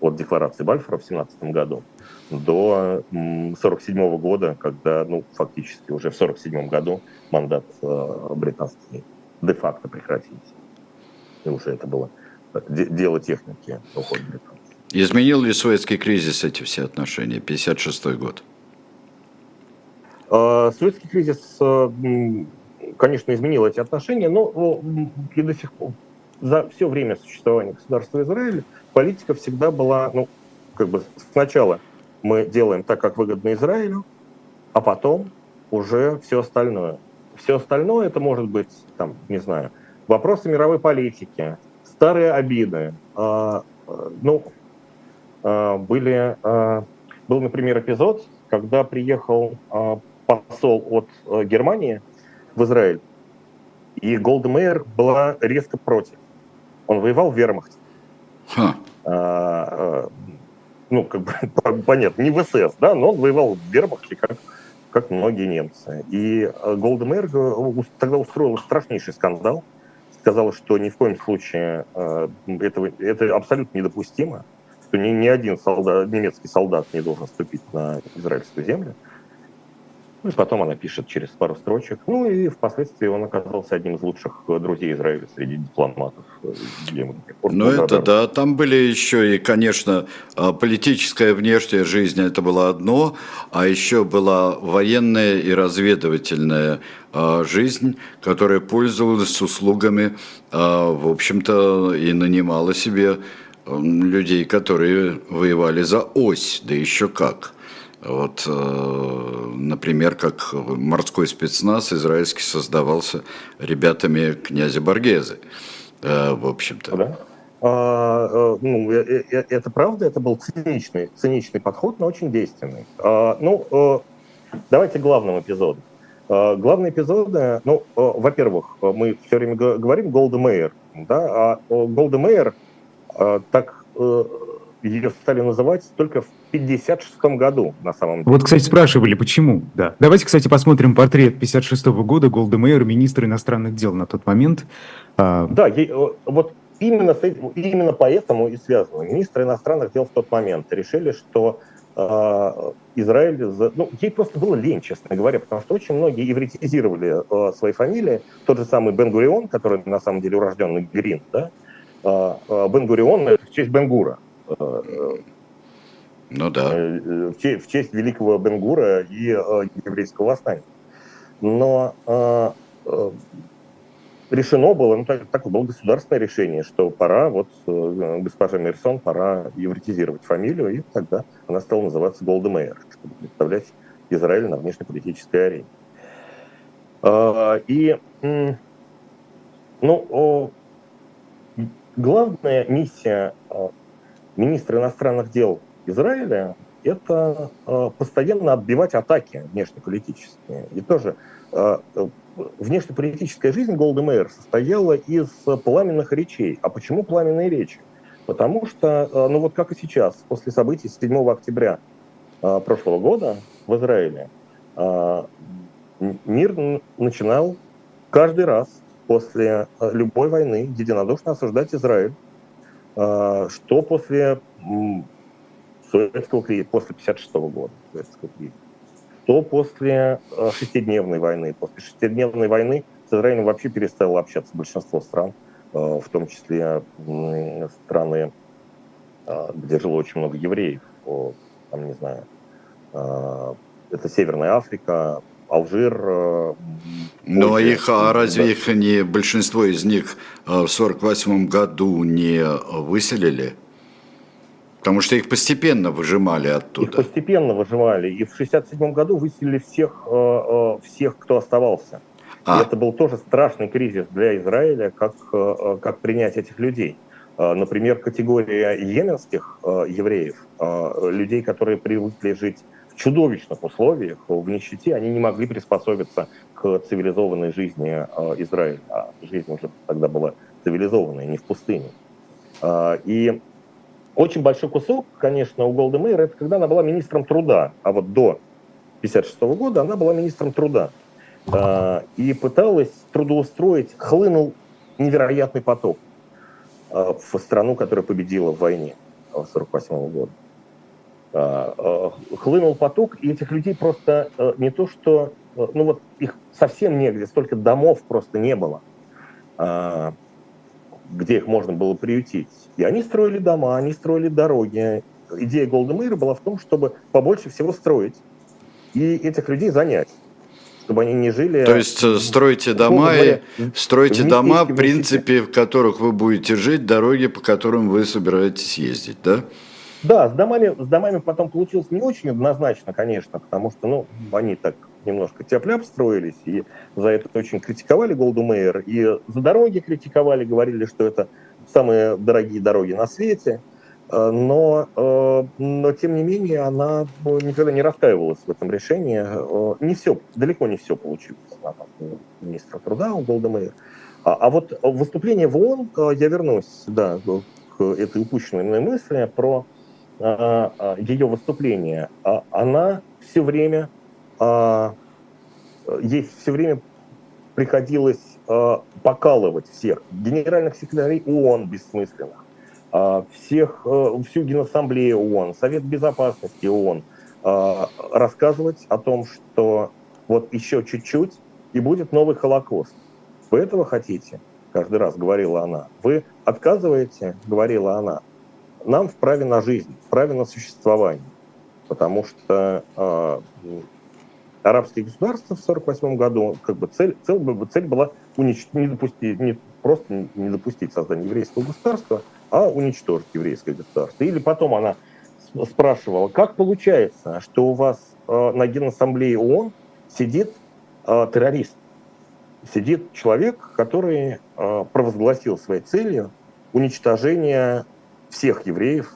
от декларации Бальфора в 17 году до 47 года, когда, ну, фактически уже в 47 году мандат э, британский де-факто прекратился. И уже это было дело техники уход британцев. Изменил ли Суэцкий кризис эти все отношения, 56 год? Советский кризис, конечно, изменил эти отношения, но и до сих пор, за все время существования государства Израиль, политика всегда была, ну, как бы сначала мы делаем так, как выгодно Израилю, а потом уже все остальное. Все остальное это может быть, там, не знаю, вопросы мировой политики, старые обиды. А, ну, а, были, а, был, например, эпизод, когда приехал а, посол от а, Германии в Израиль, и Голдемейер была резко против. Он воевал в вермахте. А, а, ну, как бы, понятно, не в СС, да, но он воевал в вермахте, как как многие немцы. И э, Голдемейр тогда устроил страшнейший скандал, сказала, что ни в коем случае э, этого, это абсолютно недопустимо, что ни, ни один солдат, немецкий солдат не должен ступить на израильскую землю. Ну и потом она пишет через пару строчек. Ну и впоследствии он оказался одним из лучших друзей Израиля среди дипломатов. Ну это да, там были еще и, конечно, а, политическая внешняя жизнь, это было одно, а еще была военная и разведывательная а, жизнь, которая пользовалась услугами, а, в общем-то, и нанимала себе людей, которые воевали за ось, да еще как. Вот, э, например, как морской спецназ израильский создавался ребятами князя Баргезы, э, в общем-то. Да. А, э, ну, это правда, это был циничный, циничный подход, но очень действенный. А, ну, давайте главным эпизодом. Главные эпизоды, ну, во-первых, мы все время говорим Голда Мейер, да, а Голда Мейер так ее стали называть только в 56 году, на самом деле. Вот, кстати, спрашивали, почему, да. Давайте, кстати, посмотрим портрет 56 -го года Голда Мейер, министра иностранных дел на тот момент. А, да, э, вот именно, с этим, именно поэтому и связано. Министры иностранных дел в тот момент решили, что э, Израиль... Ну, ей просто было лень, честно говоря, потому что очень многие ивритизировали э, свои фамилии. Тот же самый Бен-Гурион, который на самом деле урожденный Грин, да, Бен-Гурион – в честь Бенгура. Ну да. Э, в честь, в честь великого Бенгура и э, еврейского восстания. Но э, э, решено было, ну так, такое было государственное решение, что пора, вот э, госпожа Мерсон, пора евротизировать фамилию, и тогда она стала называться Голда Мейер, чтобы представлять Израиль на внешнеполитической арене. Э, и, э, ну, э, главная миссия э, министра иностранных дел Израиля – это э, постоянно отбивать атаки внешнеполитические. И тоже э, внешнеполитическая жизнь Голды Мейер состояла из пламенных речей. А почему пламенные речи? Потому что, э, ну вот как и сейчас, после событий 7 октября прошлого года в Израиле, мир начинал каждый раз после любой войны единодушно осуждать Израиль, что после советского кризиса, после 56 года советского кризиса, то после э, шестидневной войны. После шестидневной войны с Израилем вообще перестало общаться большинство стран, э, в том числе страны, где жило очень много евреев. Там, не знаю, это Северная Африка, Алжир. Ну а их, а разве их не большинство из них в сорок восьмом году не выселили? Потому что их постепенно выжимали оттуда. Их постепенно выжимали. И в 1967 году выселили всех, э, э, всех кто оставался. А. И это был тоже страшный кризис для Израиля, как, э, как принять этих людей. Например, категория йеменских евреев, людей, которые привыкли жить чудовищных условиях, в нищете, они не могли приспособиться к цивилизованной жизни Израиля. А жизнь уже тогда была цивилизованная, не в пустыне. И очень большой кусок, конечно, у Голды Мейер, это когда она была министром труда, а вот до 1956 года она была министром труда. А, и пыталась трудоустроить, хлынул невероятный поток а, в страну, которая победила в войне 1948 года. А, хлынул поток, и этих людей просто не то, что, ну вот их совсем негде, столько домов просто не было где их можно было приютить. И они строили дома, они строили дороги. Идея Голдемейра была в том, чтобы побольше всего строить и этих людей занять чтобы они не жили... То есть э, строите дома, говоря, строите дома, в принципе, в которых вы будете жить, дороги, по которым вы собираетесь ездить, да? Да, с домами, с домами потом получилось не очень однозначно, конечно, потому что, ну, они так немножко тяп строились, и за это очень критиковали Голду Мейер, и за дороги критиковали, говорили, что это самые дорогие дороги на свете – Э, но, э, но тем не менее она никогда не раскаивалась в этом решении. Э, не все, далеко не все получилось у министра труда, у Голдемейр. А, а вот выступление в ООН, я вернусь да, к этой упущенной мысли про ее выступление. А, она все время, ей все время приходилось покалывать всех генеральных секретарей ООН бессмысленных, а, всех, всю Генассамблею ООН, Совет Безопасности ООН, а, рассказывать о том, что вот еще чуть-чуть, и будет новый Холокост. Вы этого хотите? Каждый раз говорила она. Вы отказываете, говорила она, нам вправе на жизнь, вправе на существование. Потому что э, арабские государства в 1948 году, как бы цель, цель, цель была уничтожить, не допустить, не просто не допустить создания еврейского государства – а уничтожить еврейское государство. Или потом она спрашивала, как получается, что у вас э, на Генассамблее ООН сидит э, террорист, сидит человек, который э, провозгласил своей целью уничтожение всех евреев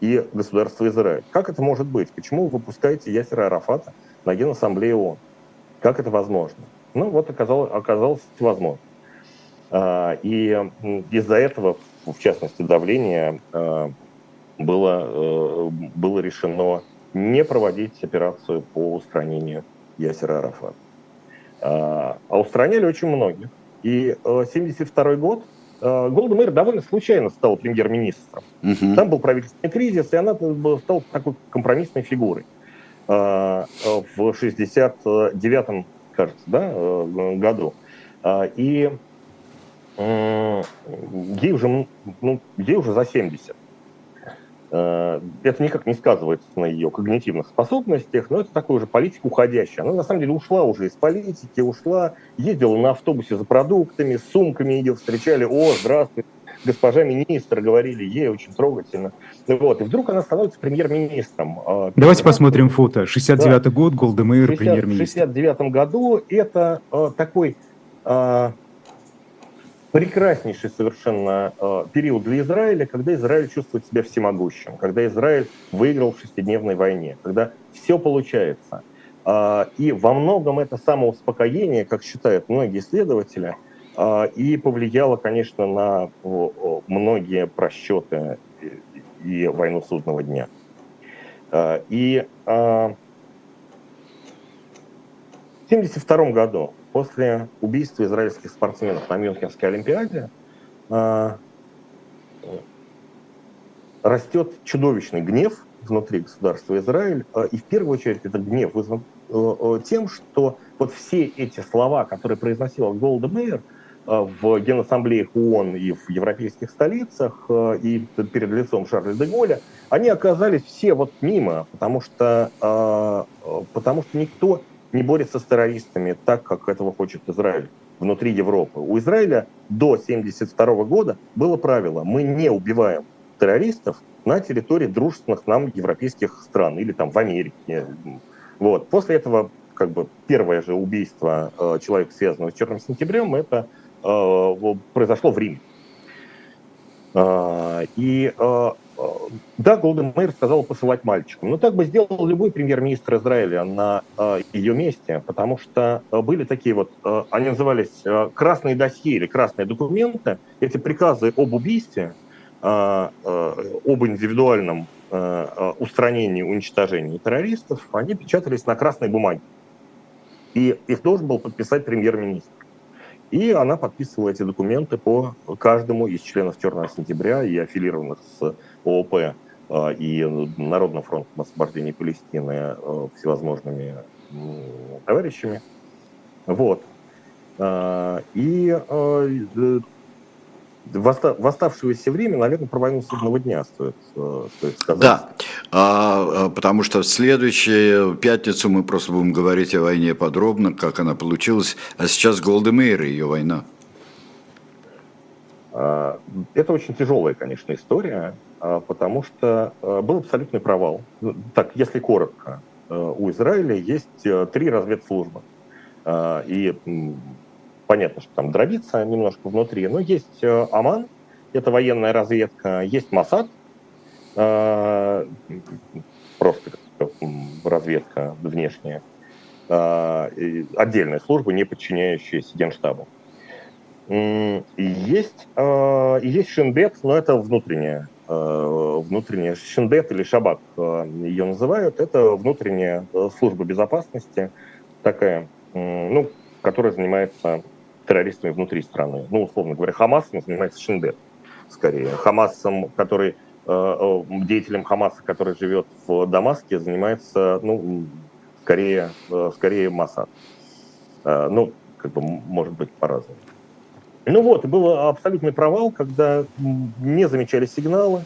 и государства Израиль. Как это может быть? Почему вы выпускаете Ясера Арафата на Генассамблее ООН? Как это возможно? Ну вот оказалось, оказалось возможно. И из-за этого в частности, давление, э, было, э, было решено не проводить операцию по устранению Ясера Арафата. А, а устраняли очень многих. И 1972 э, год Голда Мэр довольно случайно стала премьер-министром. Угу. Там был правительственный кризис, и она стала такой компромиссной фигурой. В 69 кажется, да, году. И ей уже, ну, ей уже за 70. Э, это никак не сказывается на ее когнитивных способностях, но это такой уже политик уходящий. Она на самом деле ушла уже из политики, ушла, ездила на автобусе за продуктами, с сумками ее встречали. О, здравствуй, госпожа министр, говорили ей очень трогательно. Вот. И вдруг она становится премьер-министром. А, Давайте посмотрим фото. 69-й да. год, Голдемейр, премьер-министр. В 69 году это э, такой э, прекраснейший совершенно э, период для Израиля, когда Израиль чувствует себя всемогущим, когда Израиль выиграл в шестидневной войне, когда все получается. Э, и во многом это самоуспокоение, как считают многие исследователи, э, и повлияло, конечно, на многие просчеты и, войну судного дня. И э, в 1972 году после убийства израильских спортсменов на Мюнхенской Олимпиаде а, растет чудовищный гнев внутри государства Израиль. А, и в первую очередь этот гнев вызван э, э, тем, что вот все эти слова, которые произносила Голда Мейер э, в Генассамблеях ООН и в европейских столицах, и перед лицом Шарля де Голля, они оказались все вот мимо, потому что, потому что никто не борется с террористами так, как этого хочет Израиль внутри Европы. У Израиля до 1972 года было правило, мы не убиваем террористов на территории дружественных нам европейских стран или там в Америке. Вот. После этого как бы первое же убийство э, человека, связанного с Черным сентябрем, это э, произошло в Риме. Э, и э, да, Голден Мэйр сказал посылать мальчикам. Но так бы сделал любой премьер-министр Израиля на э, ее месте, потому что э, были такие вот, э, они назывались красные досье или красные документы, эти приказы об убийстве, об индивидуальном устранении, уничтожении террористов, они печатались на красной бумаге. И их должен был подписать премьер-министр. И она подписывала эти документы по каждому из членов «Черного сентября» и аффилированных с ООП а, и Народным фронтом освобождения Палестины а, всевозможными товарищами. Вот. А, и в оставшееся время, наверное, про войну судного дня стоит, стоит сказать. Да. а, а, потому что в следующую пятницу мы просто будем говорить о войне подробно, как она получилась. А сейчас Голдемейр и ее война. А, это очень тяжелая, конечно, история, а, потому что был абсолютный провал. Ну, так, если коротко, у Израиля есть три разведслужбы. И понятно, что там дробится немножко внутри, но есть Аман, это военная разведка, есть Масад, просто разведка внешняя, отдельная служба, не подчиняющаяся Генштабу. Есть, есть Шинбет, но это внутренняя, внутренняя Шинбет или Шабак ее называют, это внутренняя служба безопасности, такая, ну, которая занимается террористами внутри страны. Ну, условно говоря, Хамасом занимается Шинбет скорее. Хамасом, который э, деятелем Хамаса, который живет в Дамаске, занимается, ну, скорее, э, скорее Масад. Э, ну, как бы, может быть, по-разному. Ну вот, был абсолютный провал, когда не замечали сигналы.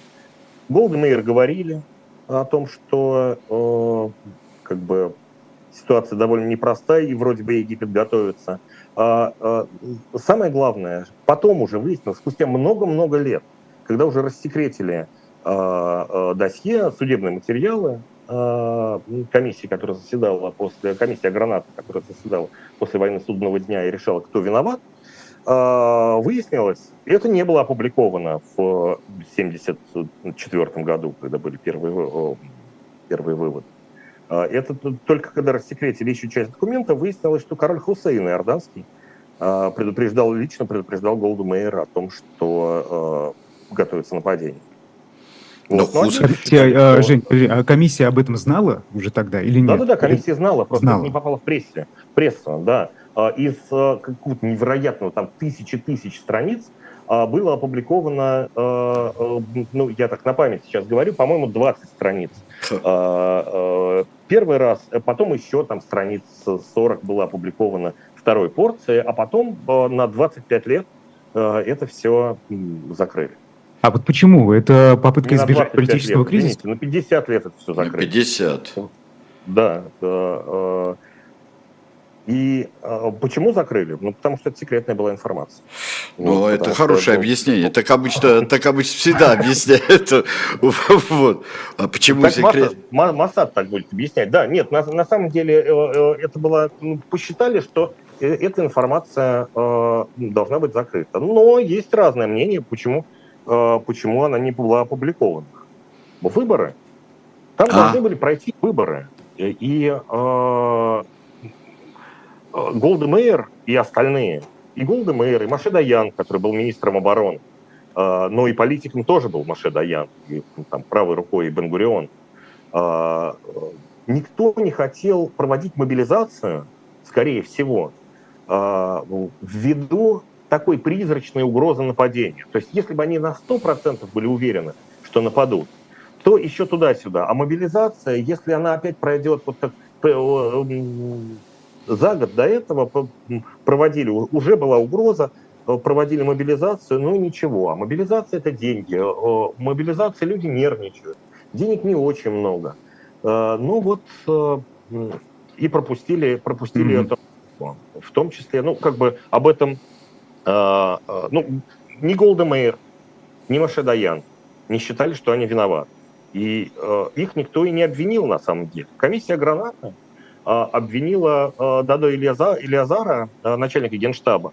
Голдемейр говорили о том, что э, как бы ситуация довольно непростая, и вроде бы Египет готовится. А, а, самое главное, потом уже выяснилось, спустя много-много лет, когда уже рассекретили а, досье, судебные материалы, комиссии, которая заседала после, комиссия граната, которая заседала после войны судного дня и решала, кто виноват, выяснилось, это не было опубликовано в 1974 году, когда были первые, первые выводы. А, это только когда рассекретили еще часть документа, выяснилось, что король Хусейн Иорданский а, предупреждал, лично предупреждал Голду Мейер о том, что а, готовится нападение. Но вот, ну, комиссия, а, Жень, а комиссия об этом знала уже тогда или нет? Да-да-да, комиссия знала, просто знала. не попала в прессе. Пресса, да. Из какого-то невероятного, там, тысячи тысяч страниц было опубликовано, ну, я так на память сейчас говорю, по-моему, 20 страниц Первый раз, э, потом еще там страниц 40 было опубликовано второй порции, а потом э, на 25 лет э, это все закрыли. А вот почему? Это попытка избежать политического лет, кризиса? Извините, на 50 лет это все закрыли. 50. Да. И э, почему закрыли? Ну, потому что это секретная была информация. Ну, вот, это хорошее это объяснение. Так обычно, так обычно всегда объясняют. Вот. А почему секрет? Масад так будет объяснять. Да, нет, на, самом деле э, э, это было... Ну, посчитали, что э, эта информация должна быть закрыта. Но есть разное мнение, почему, почему она не была опубликована. Выборы. Там а? должны были пройти выборы. И Голда Мейер и остальные, и Голда Мейер, и Маше Даян, который был министром обороны, а, но и политиком тоже был Маше Даян, и ну, там правой рукой Бенгурион. А, никто не хотел проводить мобилизацию, скорее всего, ввиду такой призрачной угрозы нападения. То есть если бы они на 100% были уверены, что нападут, то еще туда-сюда. А мобилизация, если она опять пройдет вот так за год до этого проводили, уже была угроза, э, проводили мобилизацию, ну и ничего. А мобилизация – это деньги. Э, мобилизация люди нервничают. Денег не очень много. Э, ну вот и пропустили, пропустили mm-hmm. это. В том числе, ну, как бы об этом, ну, ни Голда Мейер, ни Маше Даян не считали, что они виноваты. И их никто и не обвинил на самом деле. Комиссия а, обвинила а, Дадо Ильязара, а, начальника генштаба,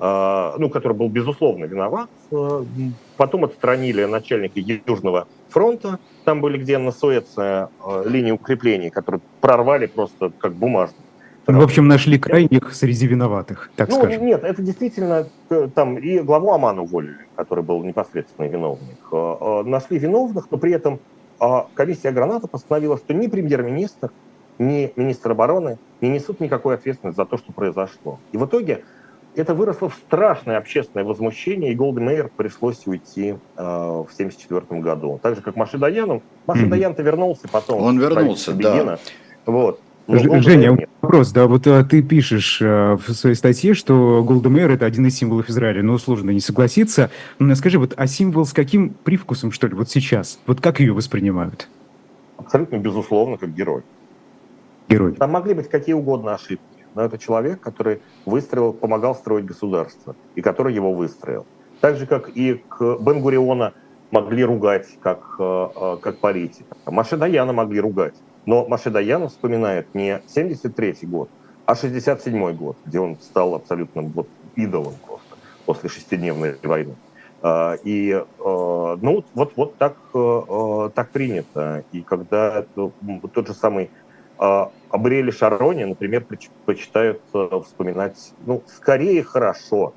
ну, который был, безусловно, виноват. Потом отстранили начальника Южного фронта. Там были где на Суэце линии укреплений, которые прорвали просто как бумажные. Ну, в общем, нашли крайних среди виноватых, так ну, скажем. Нет, это действительно э, там и главу Амана уволили, который был непосредственно виновник. Нашли виновных, но при этом комиссия Граната постановила, что ни премьер-министр, ни министр обороны не несут никакой ответственности за то, что произошло. И в итоге это выросло в страшное общественное возмущение, и Голди Мейер пришлось уйти э, в 1974 году. Так же, как Маши Даяну. Маши mm-hmm. Даян-то вернулся потом. Он вернулся, да. Вот. Но Женя, вопрос, да, вот а, ты пишешь а, в своей статье, что Голдемейр это один из символов Израиля, но сложно не согласиться. Но скажи, вот, а символ с каким привкусом, что ли, вот сейчас? Вот как ее воспринимают? абсолютно безусловно как герой. Герой. Там могли быть какие угодно ошибки, но это человек, который выстроил, помогал строить государство, и который его выстроил. Так же, как и к Бен-Гуриона могли ругать как, э, э, как политика. Маше Даяна могли ругать. Но Маше Даяна вспоминает не 73 год, а 67 год, где он стал абсолютным вот идолом просто после шестидневной войны. А, и э, ну вот, вот так, так принято. И когда тот же самый Абриэле Шароне, например, предпочитают вспоминать, ну, скорее хорошо,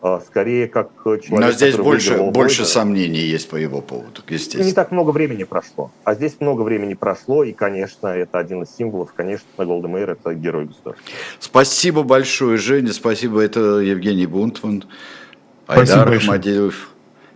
а, скорее как человек, Но здесь больше, больше сомнений есть по его поводу, естественно. Не так много времени прошло. А здесь много времени прошло, и, конечно, это один из символов. Конечно, Голда Мейер – это герой государства. Спасибо большое, Женя. Спасибо. Это Евгений Бунтман. Айдар Ахмадеев.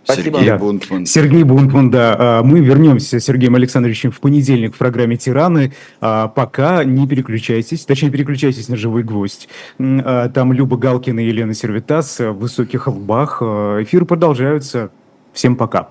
Спасибо. Сергей да. Бунтман. Сергей Бунтман, да. А, мы вернемся с Сергеем Александровичем в понедельник в программе «Тираны». А, пока не переключайтесь, точнее, переключайтесь на «Живой гвоздь». А, там Люба Галкина и Елена Сервитас в высоких лбах. Эфиры продолжаются. Всем пока.